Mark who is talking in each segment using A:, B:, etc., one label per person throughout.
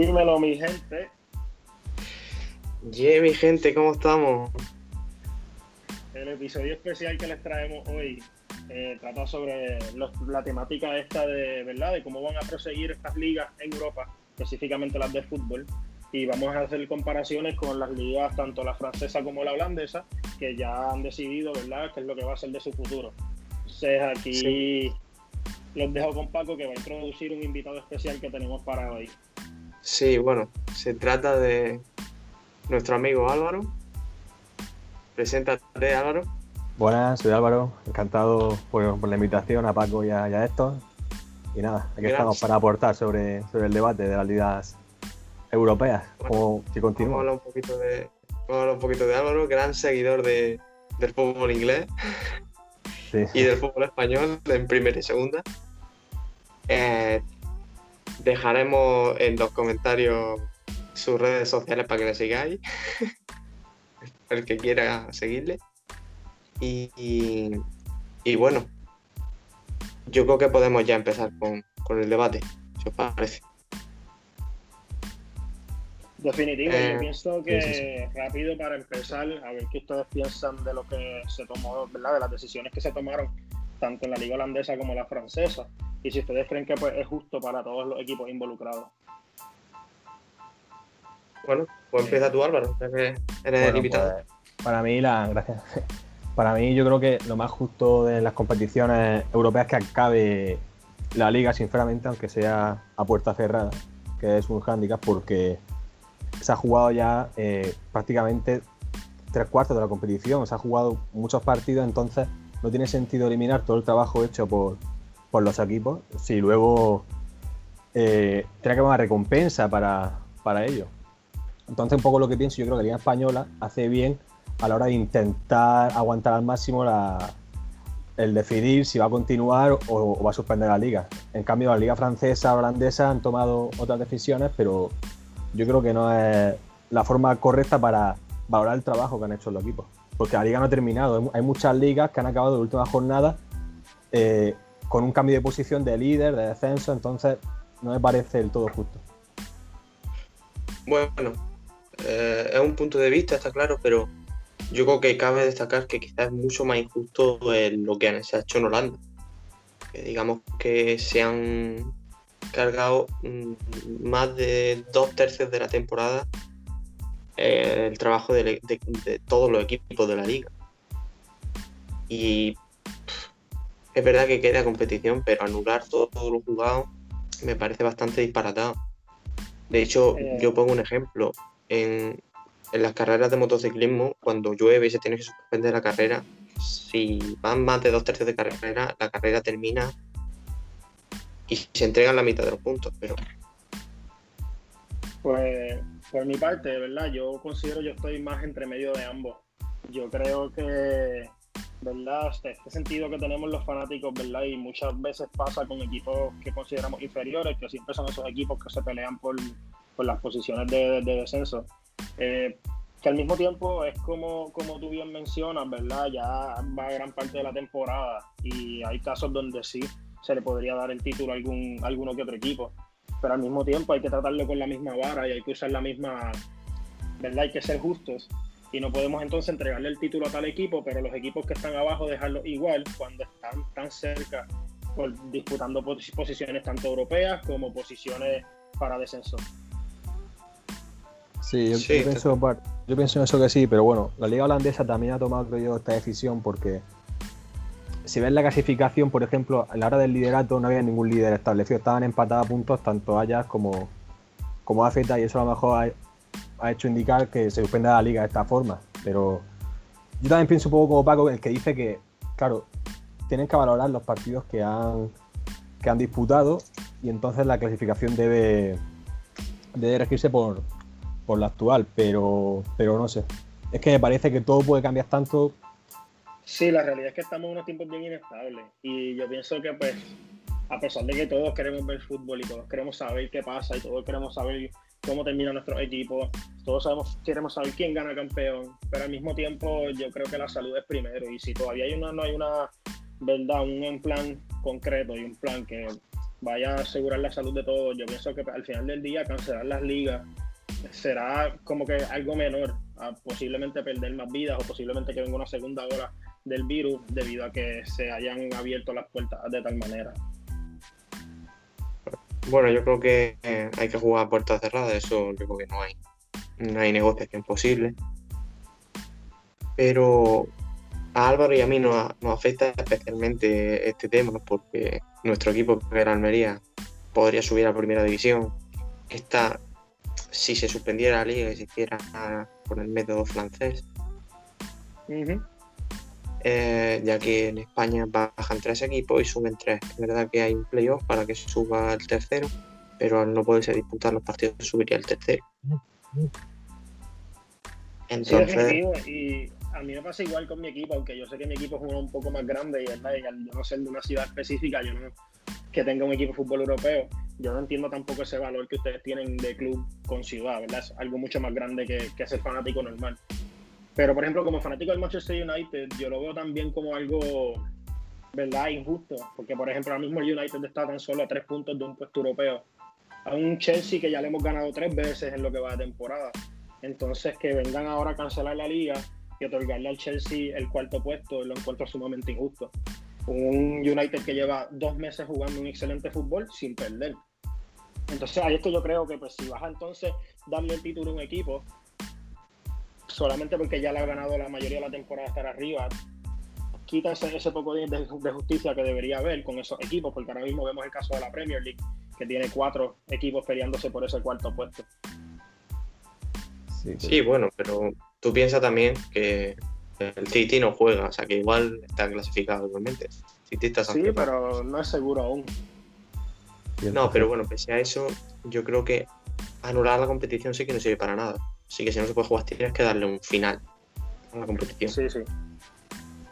A: Dímelo, mi gente.
B: Yeah, mi gente, ¿cómo estamos?
A: El episodio especial que les traemos hoy eh, trata sobre la temática esta de, ¿verdad? de cómo van a proseguir estas ligas en Europa, específicamente las de fútbol. Y vamos a hacer comparaciones con las ligas, tanto la francesa como la holandesa, que ya han decidido, ¿verdad?, qué es lo que va a ser de su futuro. Entonces, aquí los dejo con Paco, que va a introducir un invitado especial que tenemos para hoy.
B: Sí, bueno, se trata de nuestro amigo Álvaro. Preséntate, Álvaro.
C: Buenas, soy Álvaro. Encantado por, la invitación a Paco y a, y Y nada, aquí estamos para aportar sobre, sobre el debate de las ligas europeas. Bueno, si continúa.
B: Vamos a hablar un poquito de, un poquito de Álvaro, gran seguidor de, del fútbol inglés y del fútbol español en primera y segunda. Eh, Dejaremos en los comentarios sus redes sociales para que le sigáis. el que quiera seguirle. Y, y, bueno, yo creo que podemos ya empezar con, el debate, si os parece.
A: Definitivo, yo eh, pienso que rápido para empezar, a ver qué ustedes piensan de lo que se tomó, ¿verdad? De las decisiones que se tomaron tanto en la liga holandesa como en la francesa y si ustedes creen que pues, es justo para todos los equipos involucrados.
B: Bueno, pues empieza tú Álvaro, ya que eres el invitado. Pues,
C: para mí, la, gracias. Para mí yo creo que lo más justo de las competiciones europeas es que acabe la liga, sinceramente, aunque sea a puerta cerrada, que es un hándicap porque se ha jugado ya eh, prácticamente tres cuartos de la competición, se ha jugado muchos partidos, entonces no tiene sentido eliminar todo el trabajo hecho por, por los equipos si luego eh, tiene que haber una recompensa para, para ello. Entonces, un poco lo que pienso, yo creo que la Liga Española hace bien a la hora de intentar aguantar al máximo el decidir si va a continuar o, va a suspender la liga. En cambio, la Liga Francesa Holandesa han tomado otras decisiones, pero yo creo que no es la forma correcta para valorar el trabajo que han hecho los equipos. Porque la liga no ha terminado. Hay muchas ligas que han acabado de última jornada eh, con un cambio de posición de líder, de descenso, entonces no me parece del todo justo.
B: Bueno, eh, es un punto de vista, está claro, pero yo creo que cabe destacar que quizás es mucho más injusto lo que se ha hecho en Holanda. Que digamos que se han cargado mm, más de dos tercios de la temporada eh, el trabajo de, todos los equipos de la liga. Y es verdad que queda competición, pero anular todo, lo jugado me parece bastante disparatado. De hecho, eh. yo pongo un ejemplo. En, las carreras de motociclismo, cuando llueve y se tiene que suspender la carrera, si van más de dos tercios de carrera, la carrera termina y se entregan la mitad de los puntos, pero...
A: Pues por mi parte, verdad, yo considero yo estoy más entre medio de ambos. Yo creo que ¿verdad? Este, este, sentido que tenemos los fanáticos, ¿verdad? Y muchas veces pasa con equipos que consideramos inferiores, que siempre son esos equipos que se pelean por, las posiciones de, descenso. Eh, que al mismo tiempo es como, como tú bien mencionas, ¿verdad? Ya va gran parte de la temporada y hay casos donde sí se le podría dar el título a algún, alguno que otro equipo, pero al mismo tiempo hay que tratarlo con la misma vara y hay que usar la misma, ¿verdad? Hay que ser justos y no podemos entonces entregarle el título a tal equipo, pero los equipos que están abajo dejarlo igual cuando están tan cerca por, disputando posiciones tanto europeas como posiciones para descenso.
C: Sí, yo, pienso, yo pienso en eso que sí, pero bueno, la liga holandesa también ha tomado, creo yo, esta decisión porque si ves la clasificación, por ejemplo, a la hora del liderato no había ningún líder establecido, estaban empatados a puntos tanto Ajax como, como AZ y eso a lo mejor hay, ha hecho indicar que se suspenda la liga de esta forma. Pero yo también pienso un poco como Paco, el que dice que, claro, tienen que valorar los partidos que han, que han disputado y entonces la clasificación debe, debe regirse por, por la actual, pero, pero no sé. Es que me parece que todo puede cambiar tanto.
A: Sí, la realidad es que estamos en unos tiempos bien inestables y yo pienso que pues a pesar de que todos queremos ver fútbol y todos queremos saber qué pasa y todos queremos saber cómo termina nuestro equipo. Todos sabemos, queremos saber quién gana campeón, pero al mismo tiempo yo creo que la salud es primero y si todavía hay una, no hay una verdad, un plan concreto y un plan que vaya a asegurar la salud de todos. Yo pienso que al final del día cancelar las ligas será como que algo menor, a posiblemente perder más vidas o posiblemente que venga una segunda ola del virus debido a que se hayan abierto las puertas de tal manera.
B: Bueno, yo creo que eh, hay que jugar a puertas cerradas, eso yo creo que no hay, no hay negociación posible. Pero a Álvaro y a mí nos, afecta especialmente este tema porque nuestro equipo, que era Almería, podría subir a primera división. Esta, si se suspendiera la liga y se hiciera con el método francés, eh, ya que en España bajan tres equipos y suben tres. Es verdad que hay un playoff para que suba el tercero, pero al no poderse disputar los partidos subiría el tercero.
A: Entonces, y a mí me pasa igual con mi equipo, aunque yo sé que mi equipo es un poco más grande y, ¿verdad? y al yo no ser de una ciudad específica, yo no que tenga un equipo de fútbol europeo, yo no entiendo tampoco ese valor que ustedes tienen de club con ciudad, ¿verdad? Es algo mucho más grande que, que ser fanático normal. Pero, por ejemplo, como fanático del Manchester United, yo lo veo también como algo, ¿verdad?, injusto. Porque, por ejemplo, ahora mismo el United está tan solo a tres puntos de un puesto europeo. A un Chelsea que ya le hemos ganado tres veces en lo que va de temporada. Entonces, que vengan ahora a cancelar la liga y otorgarle al Chelsea el cuarto puesto, lo encuentro sumamente injusto. Un United que lleva dos meses jugando un excelente fútbol sin perder. Entonces, ahí es yo creo que, pues, si vas a entonces darle el título a un equipo, solamente porque ya le ha ganado la mayoría de la temporada estar arriba, quita ese, poco de, justicia que debería haber con esos equipos, porque ahora mismo vemos el caso de la Premier League, que tiene cuatro equipos peleándose por ese cuarto puesto.
B: Sí, bueno, pero tú piensas también que el City no juega, o sea que igual está clasificado igualmente.
A: City está sí, pero no es seguro aún.
B: No, pero bueno, pese a eso, yo creo que anular la competición sí que no sirve para nada. Así que si no se puede jugar, tienes que darle un final a la competición.
A: Sí, sí.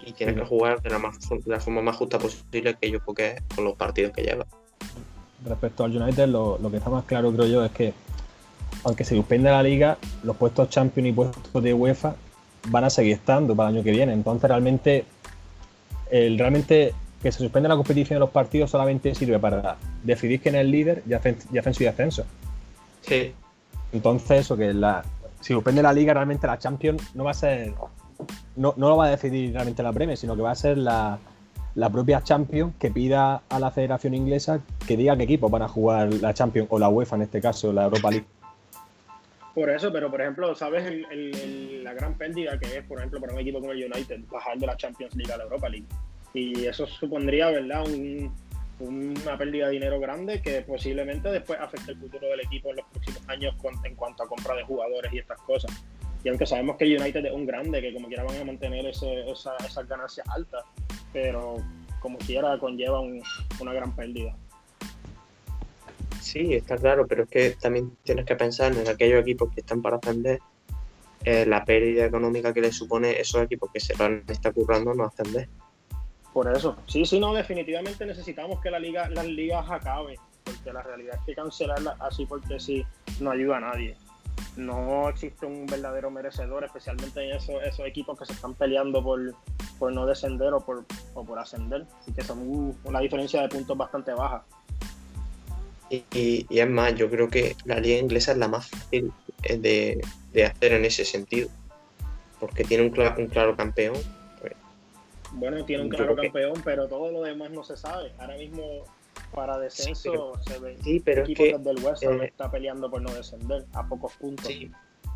B: Y tienes que jugar de la, forma más justa posible que yo creo que es con los partidos que lleva.
C: Respecto al United, lo, que está más claro, creo yo, es que aunque se suspenda la liga, los puestos Champions y puestos de UEFA van a seguir estando para el año que viene. Entonces, realmente, el, realmente que se suspenda la competición de los partidos solamente sirve para decidir quién es el líder y ascenso y ascenso.
B: Sí.
C: Entonces, eso que la, si suspende la liga, realmente la Champions no va a ser. No, lo va a decidir realmente la Premier, sino que va a ser la, propia Champions que pida a la Federación Inglesa que diga qué equipos van a jugar la Champions o la UEFA en este caso, la Europa League.
A: Por eso, pero por ejemplo, ¿sabes la gran pérdida que es, por ejemplo, para un equipo como el United bajar de la Champions League a la Europa League? Y eso supondría, ¿verdad? Un, una pérdida de dinero grande que posiblemente después afecte el futuro del equipo en los próximos años en cuanto a compra de jugadores y estas cosas. Y aunque sabemos que United es un grande, que como quiera van a mantener ese, esa, esas ganancias altas, pero como quiera conlleva una gran pérdida.
B: Sí, está claro, pero es que también tienes que pensar en aquellos equipos que están para ascender, eh, la pérdida económica que les supone esos equipos que se van a estar currando no ascender.
A: Por eso, sí, sí, no, definitivamente necesitamos que la liga, las ligas acaben, porque la realidad es que cancelarlas así porque sí no ayuda a nadie. No existe un verdadero merecedor, especialmente en esos, esos equipos que se están peleando por, no descender o por, o por ascender, así que son una diferencia de puntos bastante baja.
B: Y, y, es más, yo creo que la liga inglesa es la más fácil de, de hacer en ese sentido, porque tiene un, un claro campeón
A: bueno, tiene un claro campeón, pero todo lo demás no se sabe. Ahora mismo, para descenso, se ve
B: sí, pero equipo es que,
A: del West Ham eh, está peleando por no descender a pocos puntos.
B: Sí,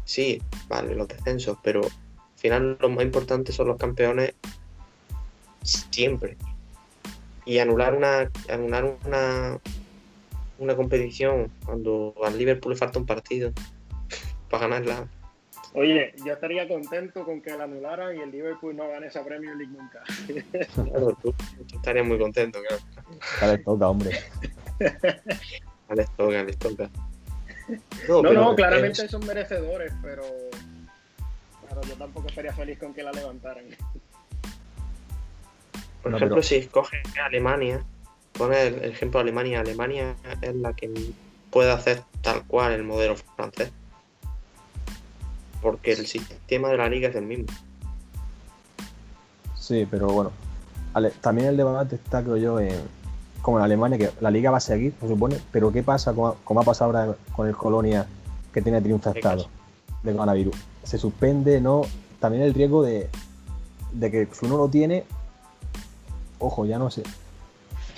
B: sí, vale, los descensos, pero al final lo más importante son los campeones siempre. Y anular una, anular una, una competición cuando al Liverpool le falta un partido para ganarla
A: Oye, yo estaría contento con que la anularan y el Liverpool no gane esa Premier League nunca.
B: Claro, tú, estarías muy contento, claro.
C: Ya les toca, hombre.
B: Ya les toca, les toca.
A: No, no, claramente son merecedores, pero, pero yo tampoco estaría feliz con que la levantaran.
B: Por ejemplo, si escoges Alemania, pone el ejemplo de Alemania. Alemania es la que puede hacer tal cual el modelo francés porque el sistema de la liga es el mismo.
C: Sí, pero bueno, también el debate está, creo yo, en, como en Alemania, que la liga va a seguir, se supone, pero ¿qué pasa, como, como ha pasado ahora con el Colonia, que tiene triunfo estado de coronavirus? Se suspende, ¿no? También el riesgo de, de que si uno lo tiene, ojo, ya no sé,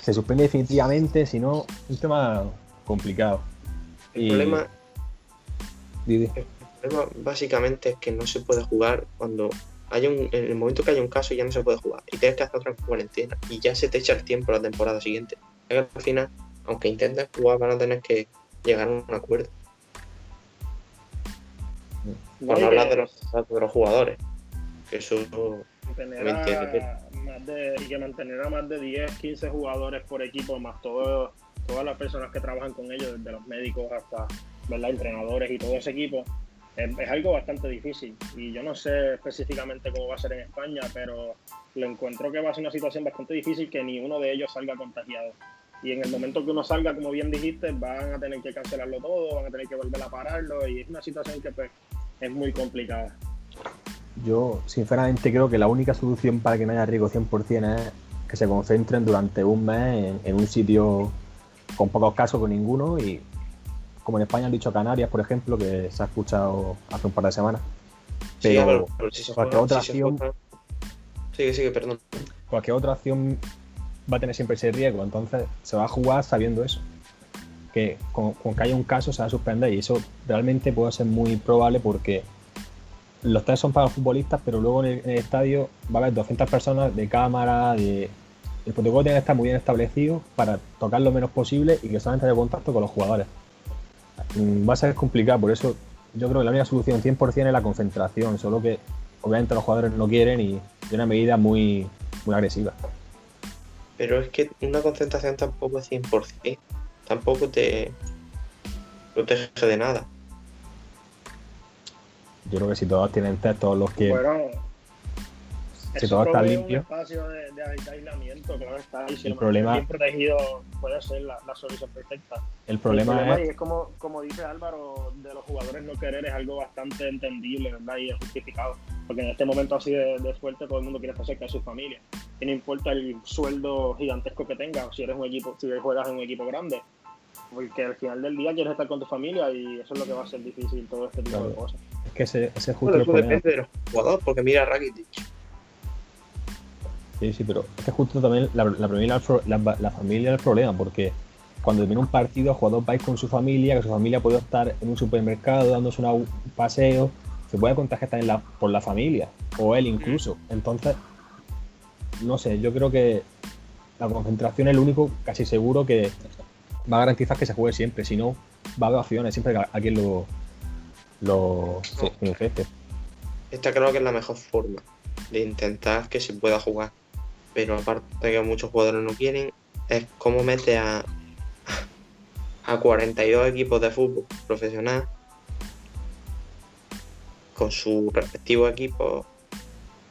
C: se suspende definitivamente, si no, un tema complicado.
B: El, problema, el problema básicamente es que no se puede jugar cuando hay un, en el momento que hay un caso ya no se puede jugar y tienes que hacer otra cuarentena y ya se te echa el tiempo la temporada siguiente. al final, aunque intentes jugar, van a tener que llegar a un acuerdo. Por no hablar de los, de los jugadores, que eso
A: más de, y que mantener a más de 10, 15 jugadores por equipo, más todas las personas que trabajan con ellos, desde los médicos hasta ¿verdad? entrenadores y todo ese equipo, es, algo bastante difícil. Y yo no sé específicamente cómo va a ser en España, pero lo encuentro que va a ser una situación bastante difícil que ni uno de ellos salga contagiado. Y en el momento que uno salga, como bien dijiste, van a tener que cancelarlo todo, van a tener que volver a pararlo y es una situación que pues, es muy complicada.
C: Yo sinceramente creo que la única solución para que no haya riesgo 100% es que se concentren durante un mes en, un sitio con pocos casos, con ninguno, y como en España han dicho Canarias, por ejemplo, que se ha escuchado hace un par de semanas. Pero, cualquier otra acción.
B: Sigue, sigue, perdón.
C: Cualquier otra acción va a tener siempre ese riesgo, entonces se va a jugar sabiendo eso. Que con, con que haya un caso se va a suspender y eso realmente puede ser muy probable porque los tres son para los futbolistas, pero luego en el, estadio va a haber 200 personas de cámara, de... El protocolo tiene que estar muy bien establecido para tocar lo menos posible y que solamente haya contacto con los jugadores. Mm, va a ser complicado, por eso yo creo que la única solución 100% es la concentración, solo que obviamente los jugadores no quieren y de una medida muy, muy agresiva.
B: Pero es que una concentración tampoco es 100%, tampoco te protege de nada.
C: Yo creo que si todos tienen test, todos los que.
A: Bueno, si todo está limpio. un espacio de, aislamiento, claro está. Y si el problema, bien protegido puede ser la, solución perfecta.
C: El problema,
A: es. es como, como dice Álvaro, de los jugadores no querer es algo bastante entendible, ¿verdad? Y es justificado. Porque en este momento así de, de fuerte todo el mundo quiere estar cerca de su familia. Y no importa el sueldo gigantesco que tenga, si eres un equipo, si juegas en un equipo grande. Porque al final del día quieres estar con tu familia y eso es lo que va a ser difícil todo este tipo de cosas
C: que ese, ese justo bueno,
B: depende de los jugadores, porque mira Rakitic.
C: Sí, sí, pero es que justo también la, la, la, familia es el problema, porque cuando termina un partido, el jugador va con su familia, que su familia puede estar en un supermercado dándose un paseo, se puede contagiar también la, por la familia, o él incluso. Entonces, no sé, yo creo que la concentración es lo único casi seguro que va a garantizar que se juegue siempre, si no, va a haber opciones, siempre a quien lo, los
B: Esta creo que es la mejor forma de intentar que se pueda jugar. Pero aparte que muchos jugadores no quieren, es cómo mete a, a 42 equipos de fútbol profesional con su respectivo equipo,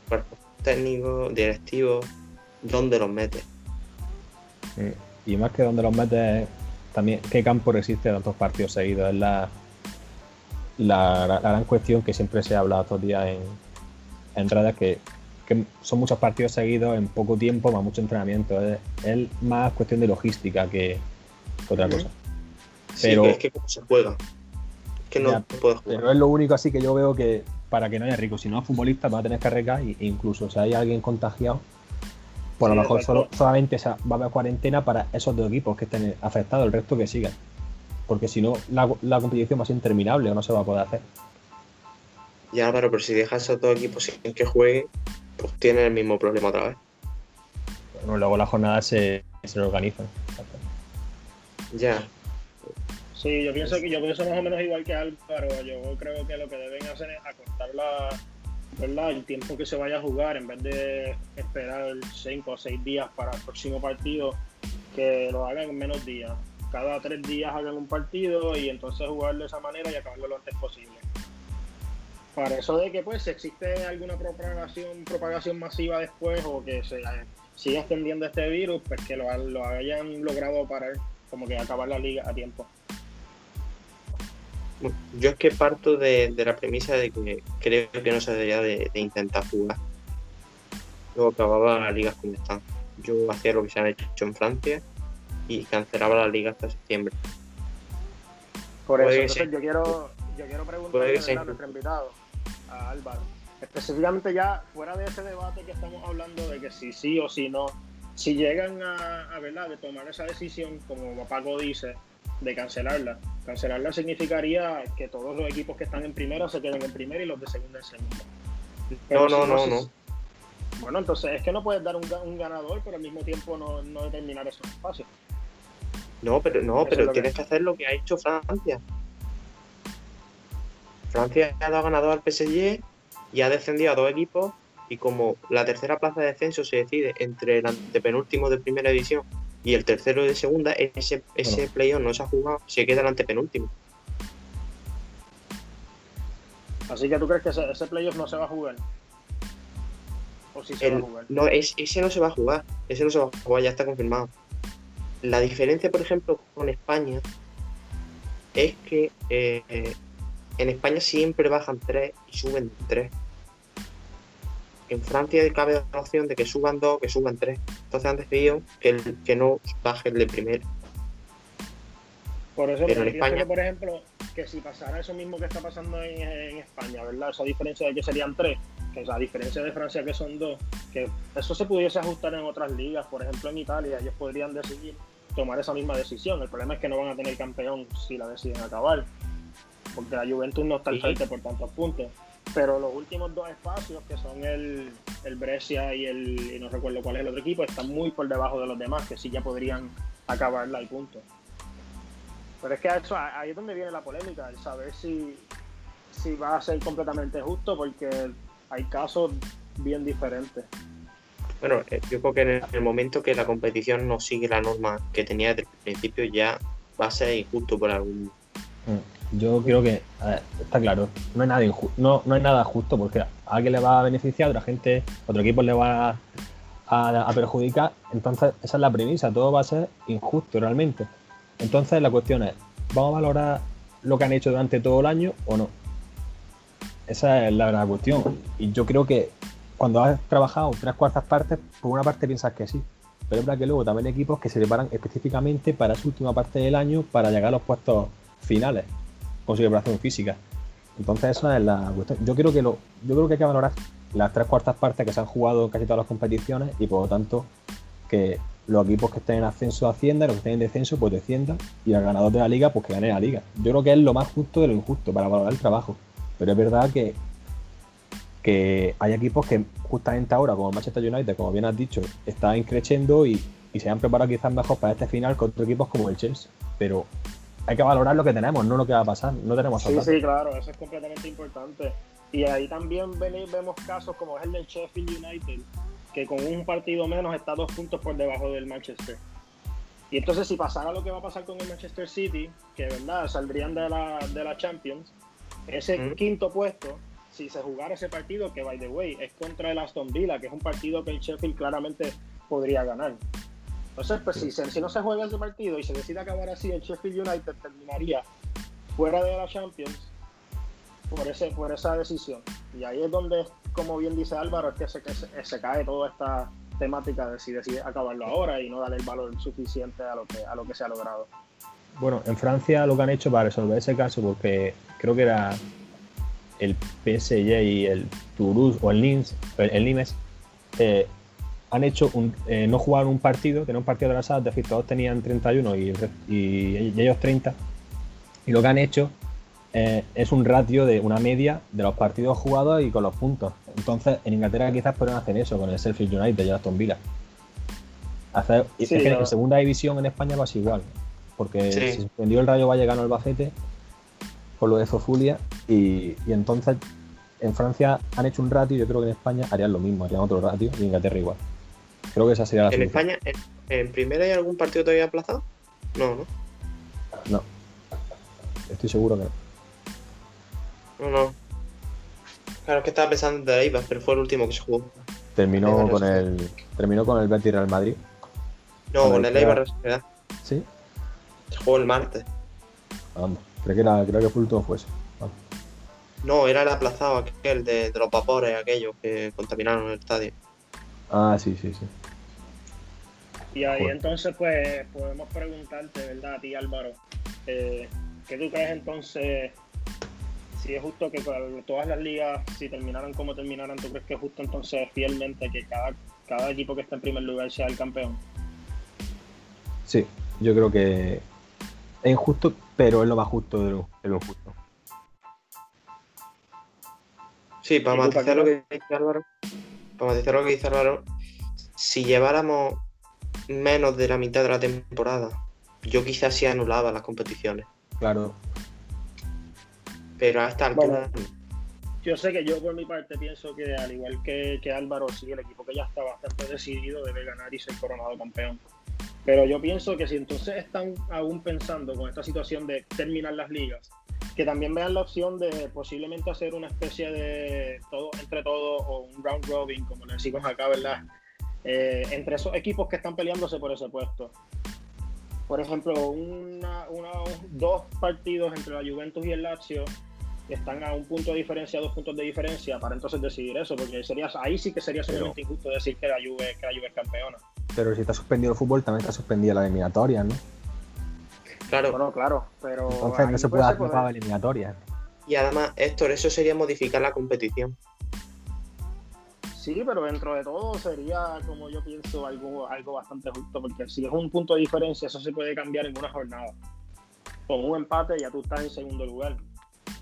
B: cuerpos técnicos, directivos, ¿dónde los mete?
C: y más que dónde los mete, también qué campo resiste tantos partidos seguidos. Es la, la, gran cuestión que siempre se ha hablado estos días en, en que, que, son muchos partidos seguidos en poco tiempo, más mucho entrenamiento. Es, más cuestión de logística que, otra cosa.
B: pero, es que cómo se juega. que no jugar.
C: Pero es lo único así que yo veo que para que no haya rico, si no futbolista va a tener que arriesgar e incluso si hay alguien contagiado, pues a lo mejor solo, solamente va a haber cuarentena para esos dos equipos que estén afectados, el resto que sigan porque si no, la, competición va a ser interminable o no se va a poder hacer.
B: Ya, pero si dejas a todo equipo sin que juegue, pues tiene el mismo problema otra vez.
C: Bueno, luego las jornadas se, se organizan.
B: Ya.
A: Sí, yo pienso que yo pienso más o menos igual que Álvaro. Yo creo que lo que deben hacer es acortar la, ¿verdad? el tiempo que se vaya a jugar en vez de esperar cinco o seis días para el próximo partido, que lo hagan en menos días cada tres días hagan un partido y entonces jugar de esa manera y acabarlo lo antes posible. Para eso de que pues si existe alguna propagación, propagación masiva después o que se siga extendiendo este virus, pues que lo, hayan logrado parar, como que acabar la liga a tiempo.
B: Yo es que parto de, la premisa de que creo que no se debería de, intentar jugar. Luego acababa las ligas como están. Yo hacía lo que se han hecho en Francia, y cancelaba la liga hasta septiembre.
A: Por eso, entonces yo quiero, yo quiero preguntarle a nuestro invitado, a Álvaro, específicamente ya fuera de ese debate que estamos hablando de que si sí o si no, si llegan a, a, ¿verdad? de tomar esa decisión, como Paco dice, de cancelarla. Cancelarla significaría que todos los equipos que están en primera se queden en primera y los de segunda en segunda. Pero
B: No, no, no,
A: si-
B: no.
A: Bueno, entonces es que no puedes dar un, ga- un ganador, pero al mismo tiempo no, no determinar esos espacios.
B: No, pero no,
A: Eso
B: pero
A: que-
B: tienes que hacer lo que ha hecho Francia. Francia ha dado ganador al PSG y ha descendido a dos equipos y como la tercera plaza de descenso se decide entre el antepenúltimo de primera división y el tercero de segunda, ese, ese
C: Bueno.
B: playoff no se ha jugado, se queda el antepenúltimo.
A: Así que tú crees que ese, ese playoff no se va a jugar. O si se va a jugar.
B: no, es, ese no se va a jugar, ese no se va a jugar, ya está confirmado. La diferencia, por ejemplo, con España es que eh, en España siempre bajan tres y suben tres. En Francia cabe la opción de que suban dos, que suban tres. Entonces han decidido que, el- que no baje el de primero.
A: Por eso
B: Pero en España-
A: que, por ejemplo, que si pasara eso mismo que está pasando en, en España, ¿verdad? Esa diferencia de que serían tres, que es la diferencia de Francia que son dos, que eso se pudiese ajustar en otras ligas, por ejemplo en Italia, ellos podrían decidir tomar esa misma decisión. El problema es que no van a tener campeón si la deciden acabar, porque la Juventus no está al
B: Sí.
A: frente por tantos puntos. Pero los últimos dos espacios, que son el, el Brescia y el, y no recuerdo cuál es el otro equipo, están muy por debajo de los demás, que sí ya podrían acabarla y punto. Pero es que eso, ahí es donde viene la polémica, el saber si, si va a ser completamente justo, porque hay casos bien diferentes.
B: Bueno, eh, yo creo que en el, en el momento que la competición no sigue la norma que tenía desde el principio, ya va a ser injusto por algún.
C: Yo creo que, a ver, está claro, no hay nada inju- no, no hay nada justo porque a alguien le va a beneficiar, a otra gente, otro equipo le va a, perjudicar. Entonces, esa es la premisa, todo va a ser injusto realmente. Entonces, la cuestión es, ¿vamos a valorar lo que han hecho durante todo el año o no? Esa es la verdadera cuestión. Y yo creo que cuando has trabajado tres cuartas partes, por una parte piensas que sí. Pero es verdad que luego también hay equipos que se preparan específicamente para esa última parte del año para llegar a los puestos finales con su preparación física. Entonces esa es la cuestión. Yo creo que lo, yo creo que hay que valorar las tres cuartas partes que se han jugado en casi todas las competiciones y por lo tanto que los equipos que estén en ascenso asciendan, los que estén en descenso pues desciendan y el ganador de la liga pues que gane la liga. Yo creo que es lo más justo de lo injusto para valorar el trabajo. Pero es verdad que que hay equipos que justamente ahora, como el Manchester United, como bien has dicho, está increciendo y, y se han preparado quizás mejor para este final otros equipos como el Chelsea. Pero hay que valorar lo que tenemos, no lo que va a pasar. No tenemos
A: Sí, sí, claro, eso es completamente importante. Y ahí también vemos casos como es el del Sheffield United, que con un partido menos está dos puntos por debajo del Manchester. Y entonces si pasara lo que va a pasar con el Manchester City, que verdad saldrían de la, de la Champions, ese quinto puesto, si se jugara ese partido, que by the way es contra el Aston Villa, que es un partido que el Sheffield claramente podría ganar. Entonces, pues si, si no se juega ese partido y se decide acabar así, el Sheffield United terminaría fuera de la Champions por ese por esa decisión. Y ahí es donde, como bien dice Álvaro, es que se, que se, se cae toda esta temática de si decide acabarlo ahora y no darle el valor suficiente a lo que a lo que se ha logrado.
C: Bueno, en Francia lo que han hecho para resolver ese caso, porque creo que era el PSG y el Toulouse o el Lens, el, el Nimes, eh, han hecho un, eh, no jugaron un partido, tenían un partido atrasado, es decir, todos tenían 31 y, ellos 30. Y lo que han hecho eh, es un ratio de una media de los partidos jugados y con los puntos. Entonces, en Inglaterra quizás pueden hacer eso con el Sheffield United y el Aston Villa. Hacer,
A: Sí,
C: es que en segunda división en España pasa igual. Porque
B: Sí.
C: se suspendió el Rayo Vallecano Albacete por lo de Zofulia y, y entonces en Francia han hecho un ratio yo creo que en España harían lo mismo, harían otro ratio y en Inglaterra igual. Creo que esa sería la
B: ¿En
C: solución.
B: España, en, en primera hay algún partido todavía aplazado? No, no.
C: No. Estoy seguro que no.
B: No, no. Claro, es que estaba pensando en de Eibar, pero fue el último que se jugó.
C: Terminó con el terminó con el Betis Real Madrid.
B: No,
C: Con el
B: Eibar. Sociedad.
C: Sí.
B: Se jugó el martes.
C: Vamos. Creo que era, creo que fue el último fue ese. Vamos.
B: No, era el aplazado aquel de, de los vapores, aquellos que contaminaron el estadio.
C: Ah, sí, sí, sí.
A: Y ahí entonces pues podemos preguntarte, ¿verdad? A ti Álvaro, eh, ¿qué tú crees entonces? Si es justo que todas las ligas, si terminaran como terminaran, ¿tú crees que es justo entonces fielmente que cada, cada equipo que está en primer lugar sea el campeón?
C: Sí, yo creo que es injusto, pero es lo más justo de lo, de lo justo.
B: Sí, para matizar lo que dice Álvaro, para matizar lo que dice Álvaro, si lleváramos menos de la mitad de la temporada, yo quizás sí anulaba las competiciones.
C: Claro.
B: Pero hasta el
A: bueno, Yo sé que yo por mi parte pienso que al igual que, que Álvaro, sí, el equipo que ya está bastante decidido debe ganar y ser coronado campeón. Pero yo pienso que si entonces están aún pensando con esta situación de terminar las ligas, que también vean la opción de posiblemente hacer una especie de todo entre todos o un round robin, como le decimos acá, ¿verdad? Eh, entre esos equipos que están peleándose por ese puesto. Por ejemplo, una, dos partidos entre la Juventus y el Lazio están a un punto de diferencia, dos puntos de diferencia, para entonces decidir eso, porque sería, ahí sí que sería sumamente injusto decir que la Juve, que la Juve es campeona.
C: Pero si está suspendido el fútbol, también está suspendida la eliminatoria, ¿no?
A: Claro. Bueno, claro, pero.
C: Entonces no se puede hacer la eliminatoria.
B: Y además, Héctor, eso sería modificar la competición.
A: Sí, pero dentro de todo sería, como yo pienso, algo, algo bastante justo, porque si es un punto de diferencia, eso se puede cambiar en una jornada. Con un empate ya tú estás en segundo lugar.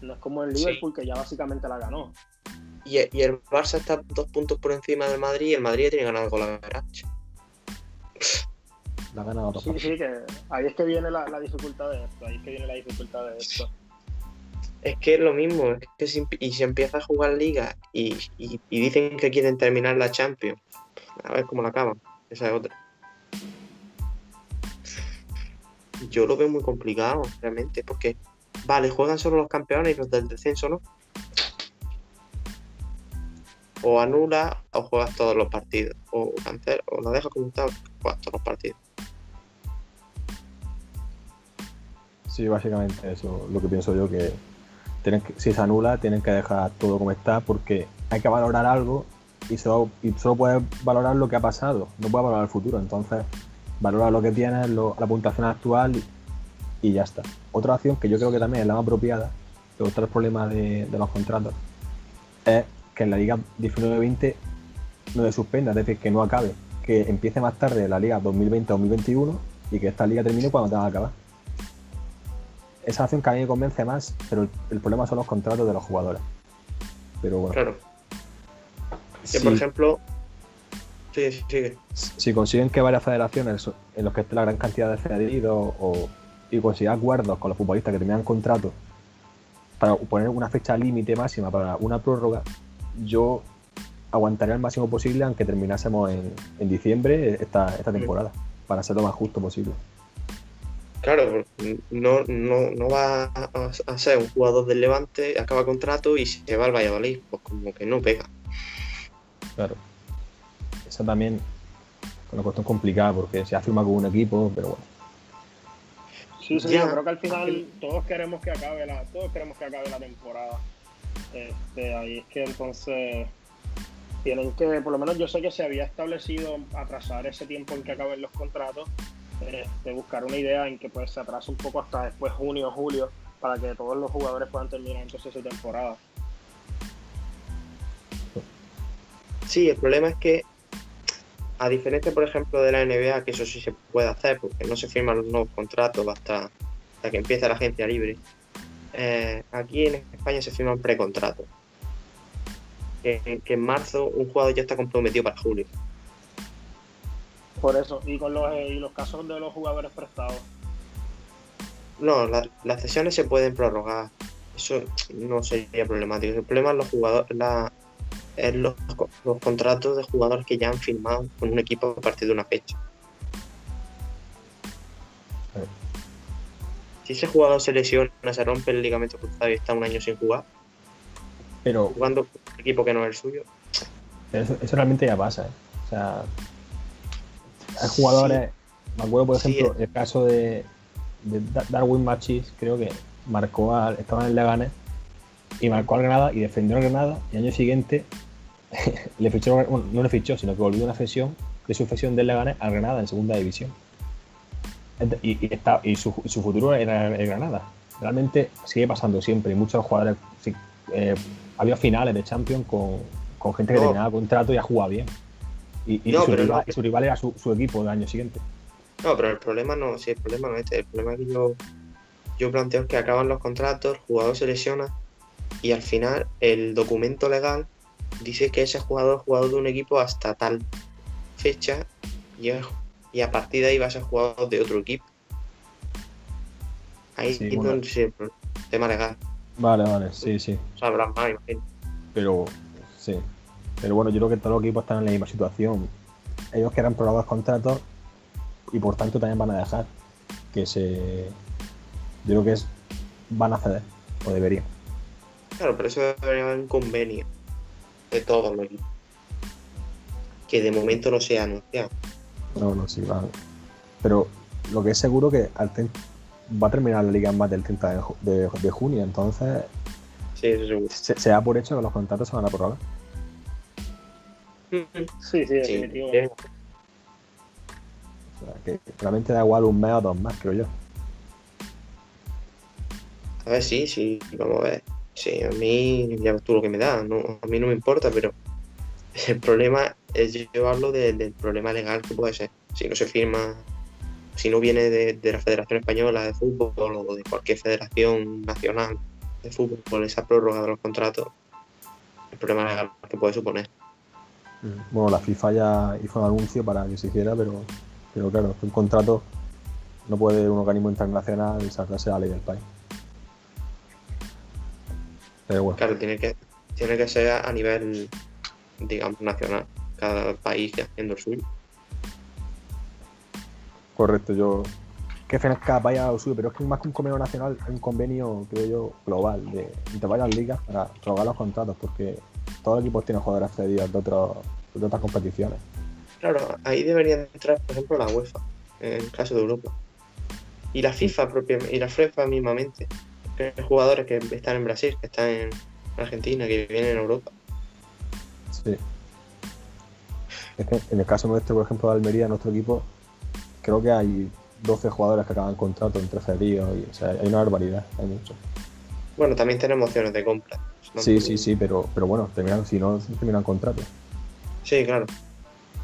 A: No es como el Liverpool que ya básicamente la ganó.
B: Y, el Barça está dos puntos por encima del Madrid y el Madrid tiene ganado con la Garacha.
C: La ha ganado
A: Sí, sí, que ahí es que viene la, la dificultad de esto. Ahí es que viene la dificultad de esto.
B: Es que es lo mismo, es que si, y si empieza a jugar liga y, dicen que quieren terminar la Champions, a ver cómo la acaban, esa es otra. Yo lo veo muy complicado, realmente, porque, vale, juegan solo los campeones y los del descenso, ¿no? O anula o juegas todos los partidos, o cancela, o la dejas como está, juegas todos los partidos.
C: Sí, básicamente eso, lo que pienso yo que si se anula, tienen que dejar todo como está porque hay que valorar algo y solo, y solo puedes valorar lo que ha pasado, no puedes valorar el futuro. Entonces, valora lo que tienes, la puntuación actual y, ya está. Otra opción que yo creo que también es la más apropiada, pero otro problema de, de los contratos, es que en la Liga 19-20 no se suspenda, es decir, que no acabe, que empiece más tarde la Liga 2020-2021 y que esta liga termine cuando tenga que acabar esa acción que a mí me convence más, pero el, problema son los contratos de los jugadores. Pero bueno.
B: Claro. Que por ejemplo. Sí, sigue.
C: Si consiguen que varias federaciones en los que esté la gran cantidad de cedidos o, y consigan acuerdos con los futbolistas que terminan contrato para poner una fecha límite máxima para una prórroga, yo aguantaría el máximo posible aunque terminásemos en, en diciembre esta, esta temporada, para ser lo más justo posible.
B: Claro, no, no, no va a, ser un jugador del Levante, acaba contrato y se va al Valladolid, pues como que no pega.
C: Claro. Esa también es una cuestión complicada porque se ha firmado con un equipo, pero bueno.
A: Sí, sí, yo creo que al final todos queremos que acabe la, todos queremos que acabe la temporada. Este, ahí es que entonces tienen que, por lo menos yo sé que se había establecido atrasar ese tiempo en que acaben los contratos de buscar una idea en que pues se atrase un poco hasta después junio, julio, para que todos los jugadores puedan terminar entonces su temporada.
B: Sí, el problema es que, a diferencia, por ejemplo, de la NBA, que eso sí se puede hacer, porque no se firman los nuevos contratos hasta, hasta que empiece la agencia libre, eh, aquí en España se firman precontratos. Que en marzo un jugador ya está comprometido para julio.
A: Por eso, y con los, y los casos de los jugadores prestados.
B: No, las sesiones se pueden prorrogar. Eso no sería problemático. El problema es los jugadores, la, los, los, contratos de jugadores que ya han firmado con un equipo a partir de una fecha. Si ese jugador se lesiona, se rompe el ligamento cruzado y está un año sin jugar,
C: pero
B: jugando un equipo que no es el suyo.
C: Eso, eso realmente ya pasa. ¿eh? O sea, hay jugadores, me acuerdo por ejemplo el caso de, Darwin Machis, creo que marcó al, estaba en el Leganés y marcó al Granada y defendió al Granada y el año siguiente le fichó, no le fichó, sino que volvió una sesión de sucesión del Leganés al Granada en segunda división. Y, está, y su, futuro era el Granada. Realmente sigue pasando siempre. Y muchos jugadores. Eh, había finales de Champions con, gente que tenía contrato y ha jugado bien. Y, su, rival, era su, equipo del año siguiente.
B: No, pero el problema no, sí, el problema no es este. El problema que yo, yo planteo es que acaban los contratos, el jugador se lesiona y al final el documento legal dice que ese jugador es jugador de un equipo hasta tal fecha y, a partir de ahí va a ser jugador de otro equipo. Ahí sí, no el tema legal.
C: Vale, vale, sí, sí.
B: O sea, habrá más, imagino.
C: Pero, sí. Pero bueno, yo creo que todos los equipos están en la misma situación. Ellos quieran probar los contratos y por tanto también van a dejar que se. Yo creo que es. van a ceder, o deberían.
B: Claro, pero eso debería haber un convenio de todos los equipos. Que de momento no sea anunciado.
C: No, no, sí, va. Pero lo que es seguro que va a terminar la liga en más del 30 de, junio, entonces.
B: Sí, eso seguro.
C: Se, da por hecho que los contratos se van a prorrogar.
A: Sí, sí, definitivamente.
C: O sea, que realmente da igual un mes o dos más, creo yo.
B: A ver, sí, sí, vamos a ver. Sí, a mí ya tú lo que me da, no, a mí no me importa, pero el problema es yo hablo del problema legal que puede ser. Si no se firma, si no viene de, la Federación Española de Fútbol o de cualquier federación nacional de fútbol esa prórroga de los contratos, el problema legal que puede suponer.
C: Bueno, la FIFA ya hizo un anuncio para que se hiciera, pero, pero claro, un contrato no puede un organismo internacional saltarse la ley del país.
B: Claro, tiene que, tiene que ser a nivel, digamos, nacional. Cada país haciendo el suyo.
C: Correcto, yo. Que cada país haga lo suyo, pero es que más que un convenio nacional, es un convenio, creo yo, global de, de varias ligas para rogar los contratos, porque todos los equipos tienen jugadores cedidos de, de otras competiciones.
B: Claro, ahí debería entrar, por ejemplo, la UEFA, en el caso de Europa. Y la FIFA propia, y la FIFA mismamente hay jugadores que están en Brasil, que están en Argentina, que vienen en Europa.
C: Sí. Es que en el caso nuestro, por ejemplo, de Almería, nuestro equipo, creo que hay 12 jugadores que acaban contrato entre cedidos. Y, o sea, hay una barbaridad, hay mucho.
B: Bueno, también tenemos opciones de compra.
C: Sí, sí, sí, pero, pero bueno, terminan, si no, terminan contrato.
B: Sí, claro.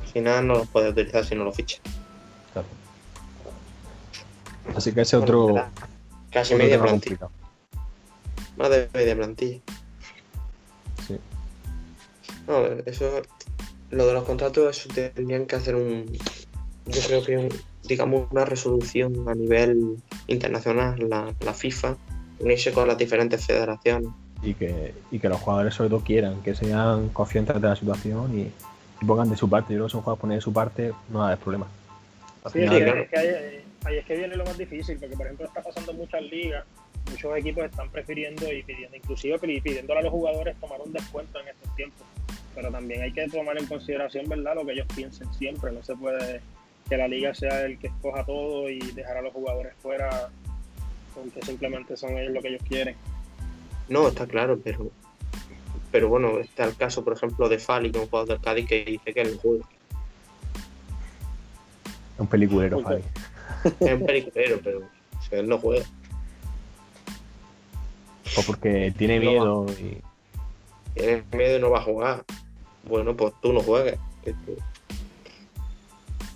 B: Al final no los puedes utilizar si no lo fichas. Claro.
C: Así que ese otro.
B: Casi media plantilla. Más de media plantilla.
C: Sí.
B: No, eso, lo de los contratos, eso tendrían que hacer un, yo creo que, digamos, una resolución a nivel internacional, la, la FIFA, unirse con las diferentes federaciones.
C: Y que, y que los jugadores sobre todo quieran, que sean conscientes de la situación y, pongan de su parte. Yo creo que si un jugador pone de su parte, no va a haber problema.
A: Sí, es, que ahí es que viene lo más difícil, porque por ejemplo está pasando en muchas ligas muchos equipos están prefiriendo y pidiendo, inclusive pidiéndole a los jugadores tomar un descuento en estos tiempos. Pero también hay que tomar en consideración, ¿verdad?, lo que ellos piensen siempre. No se puede que la liga sea el que escoja todo y dejar a los jugadores fuera porque simplemente son ellos lo que ellos quieren.
B: No, está claro, pero pero bueno, está el caso, por ejemplo, de Fali, que es un jugador del Cádiz que dice que él juega.
C: Un peliculero, Fali.
B: Es un peliculero, pero él no juega.
C: O porque tiene miedo y.
B: Tiene miedo y no va a jugar. Bueno, pues tú no juegues.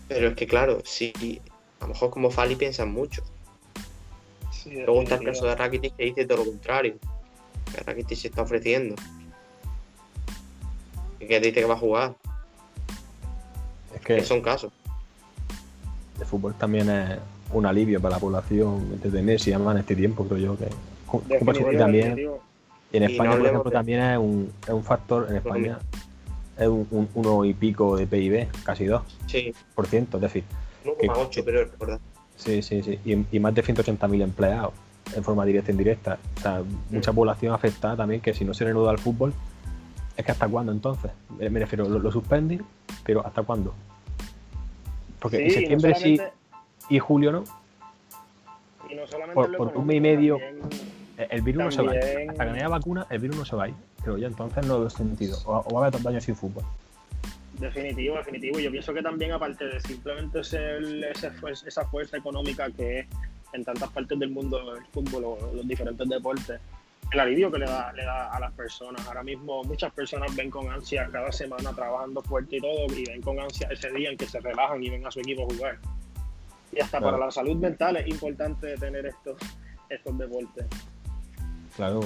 B: Pero es que claro, si a lo mejor como Fali piensan mucho. Luego está el caso de Rakitic que dice todo lo contrario. Que Rakitic se está ofreciendo. Y que dice que va a jugar.
C: Es que,
B: son casos.
C: El fútbol también es un alivio para la población entretenerse y además en este tiempo creo yo que también, en España, por ejemplo, también es un, es un factor, en España es un, uno y pico de PIB, casi dos
B: sí.
C: por ciento, es decir.
B: 1,8 pero es verdad.
C: Sí, sí, sí. Y, más de 180.000 empleados en forma directa e indirecta. O sea, mucha mm. población afectada también que si no se reanuda el fútbol, es que hasta cuándo entonces. Me refiero, lo, suspenden, pero ¿hasta cuándo? Porque en septiembre sí y julio no.
A: Y no solamente
C: por, un mes y medio. El virus no se va. Hasta que no haya vacuna, el virus no se va a ir. Pero ya entonces no veo sentido. O, va a haber tantos años sin fútbol.
A: Definitivo, definitivo. Yo pienso que también, aparte de simplemente ser esa fuerza económica que es en tantas partes del mundo el fútbol o los diferentes deportes, el alivio que le da, le da a las personas. Ahora mismo muchas personas ven con ansia cada semana trabajando fuerte y todo y ven con ansia ese día en que se relajan y ven a su equipo jugar. Y hasta para la salud mental es importante tener estos, estos deportes.
C: Claro,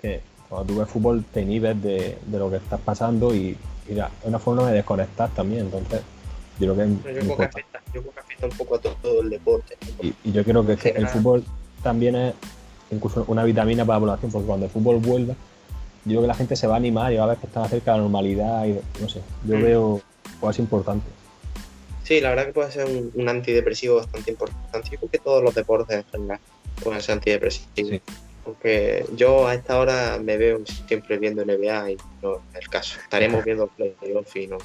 C: que cuando tú ves fútbol te inhibes de, de lo que estás pasando y, mira, es una forma de desconectar también, entonces yo creo que
B: yo creo que afecta un poco a todo, el deporte.
C: Y, y, yo creo que, el fútbol también es incluso una vitamina para la población, porque cuando el fútbol vuelva, yo creo que la gente se va a animar y va a ver que están cerca de la normalidad y no sé, yo mm. veo pues es importante.
B: Sí, la verdad que puede ser un, antidepresivo bastante importante. Yo creo que todos los deportes en general pueden ser antidepresivos. Porque yo a esta hora me veo siempre viendo NBA y no es el caso. Estaremos viendo playoff y no,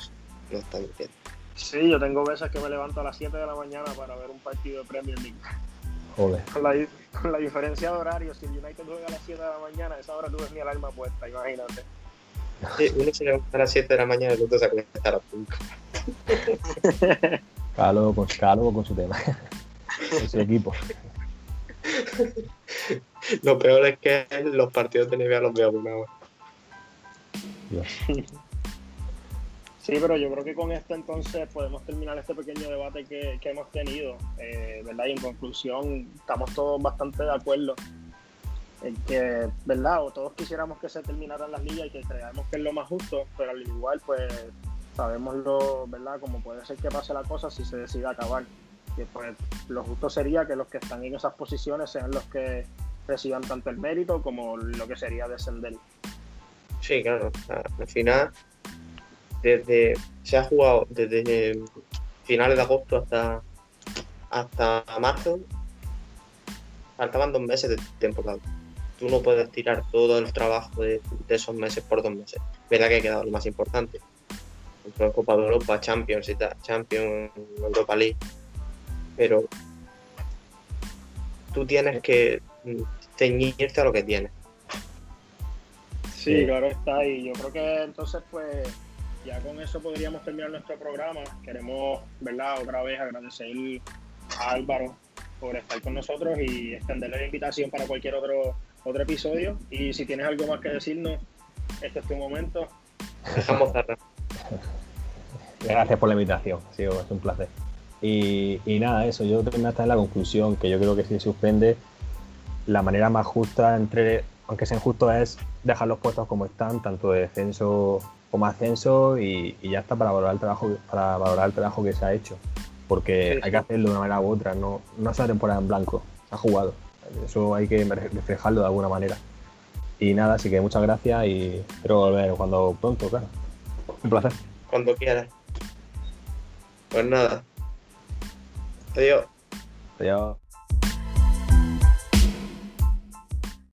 B: no estamos viendo.
A: Sí, yo tengo veces que me levanto a las 7 de la mañana para ver un partido de Premier League.
C: Joder.
A: Con la, diferencia de horario, si el United juega a las 7 de la mañana, a esa hora tú ves mi alarma puesta, imagínate.
B: Sí, uno se levanta a las 7 de la mañana y el otro se acuesta a las
C: 5. Calo con, calo con su tema. con su equipo.
B: Lo peor es que los partidos de NBA los veo a una hora.
C: Dios.
A: Sí, pero yo creo que con esto entonces podemos terminar este pequeño debate que, hemos tenido, eh, ¿verdad? Y en conclusión, estamos todos bastante de acuerdo en que, ¿verdad? O todos quisiéramos que se terminaran las ligas y que creamos que es lo más justo, pero al igual, pues sabemos lo, ¿verdad? Como puede ser que pase la cosa si se decide acabar. Que pues lo justo sería que los que están en esas posiciones sean los que reciban tanto el mérito como lo que sería descender.
B: Sí, claro. Al final desde se ha jugado desde finales de agosto hasta hasta marzo. Faltaban dos meses de temporada. Tú no puedes tirar todo el trabajo de, esos meses por dos meses. Verdad que ha quedado lo más importante. Copa de Europa Champions y Champions Europa League. Pero tú tienes que ceñirte a lo que tienes.
A: Sí, claro está. Y yo creo que entonces pues ya con eso podríamos terminar nuestro programa. Queremos, ¿verdad? Otra vez agradecer a Álvaro por estar con nosotros y extenderle la invitación para cualquier otro, otro episodio. Y si tienes algo más que decirnos, este es tu momento.
B: Dejamos cerrar.
C: Gracias por la invitación, ha sido es un placer. Y, y nada, eso, yo termino hasta en la conclusión, que yo creo que si se suspende, la manera más justa entre, aunque sea injusto, es dejar los puestos como están, tanto de descenso como ascenso y, ya está para valorar el trabajo para valorar el trabajo que se ha hecho. Porque hay que hacerlo de una manera u otra no no es una temporada en blanco se ha jugado. Eso hay que reflejarlo de alguna manera. Y nada así que muchas gracias y espero volver cuando pronto claro. Un placer.
B: Cuando quieras. Pues nada. Adiós.
C: Adiós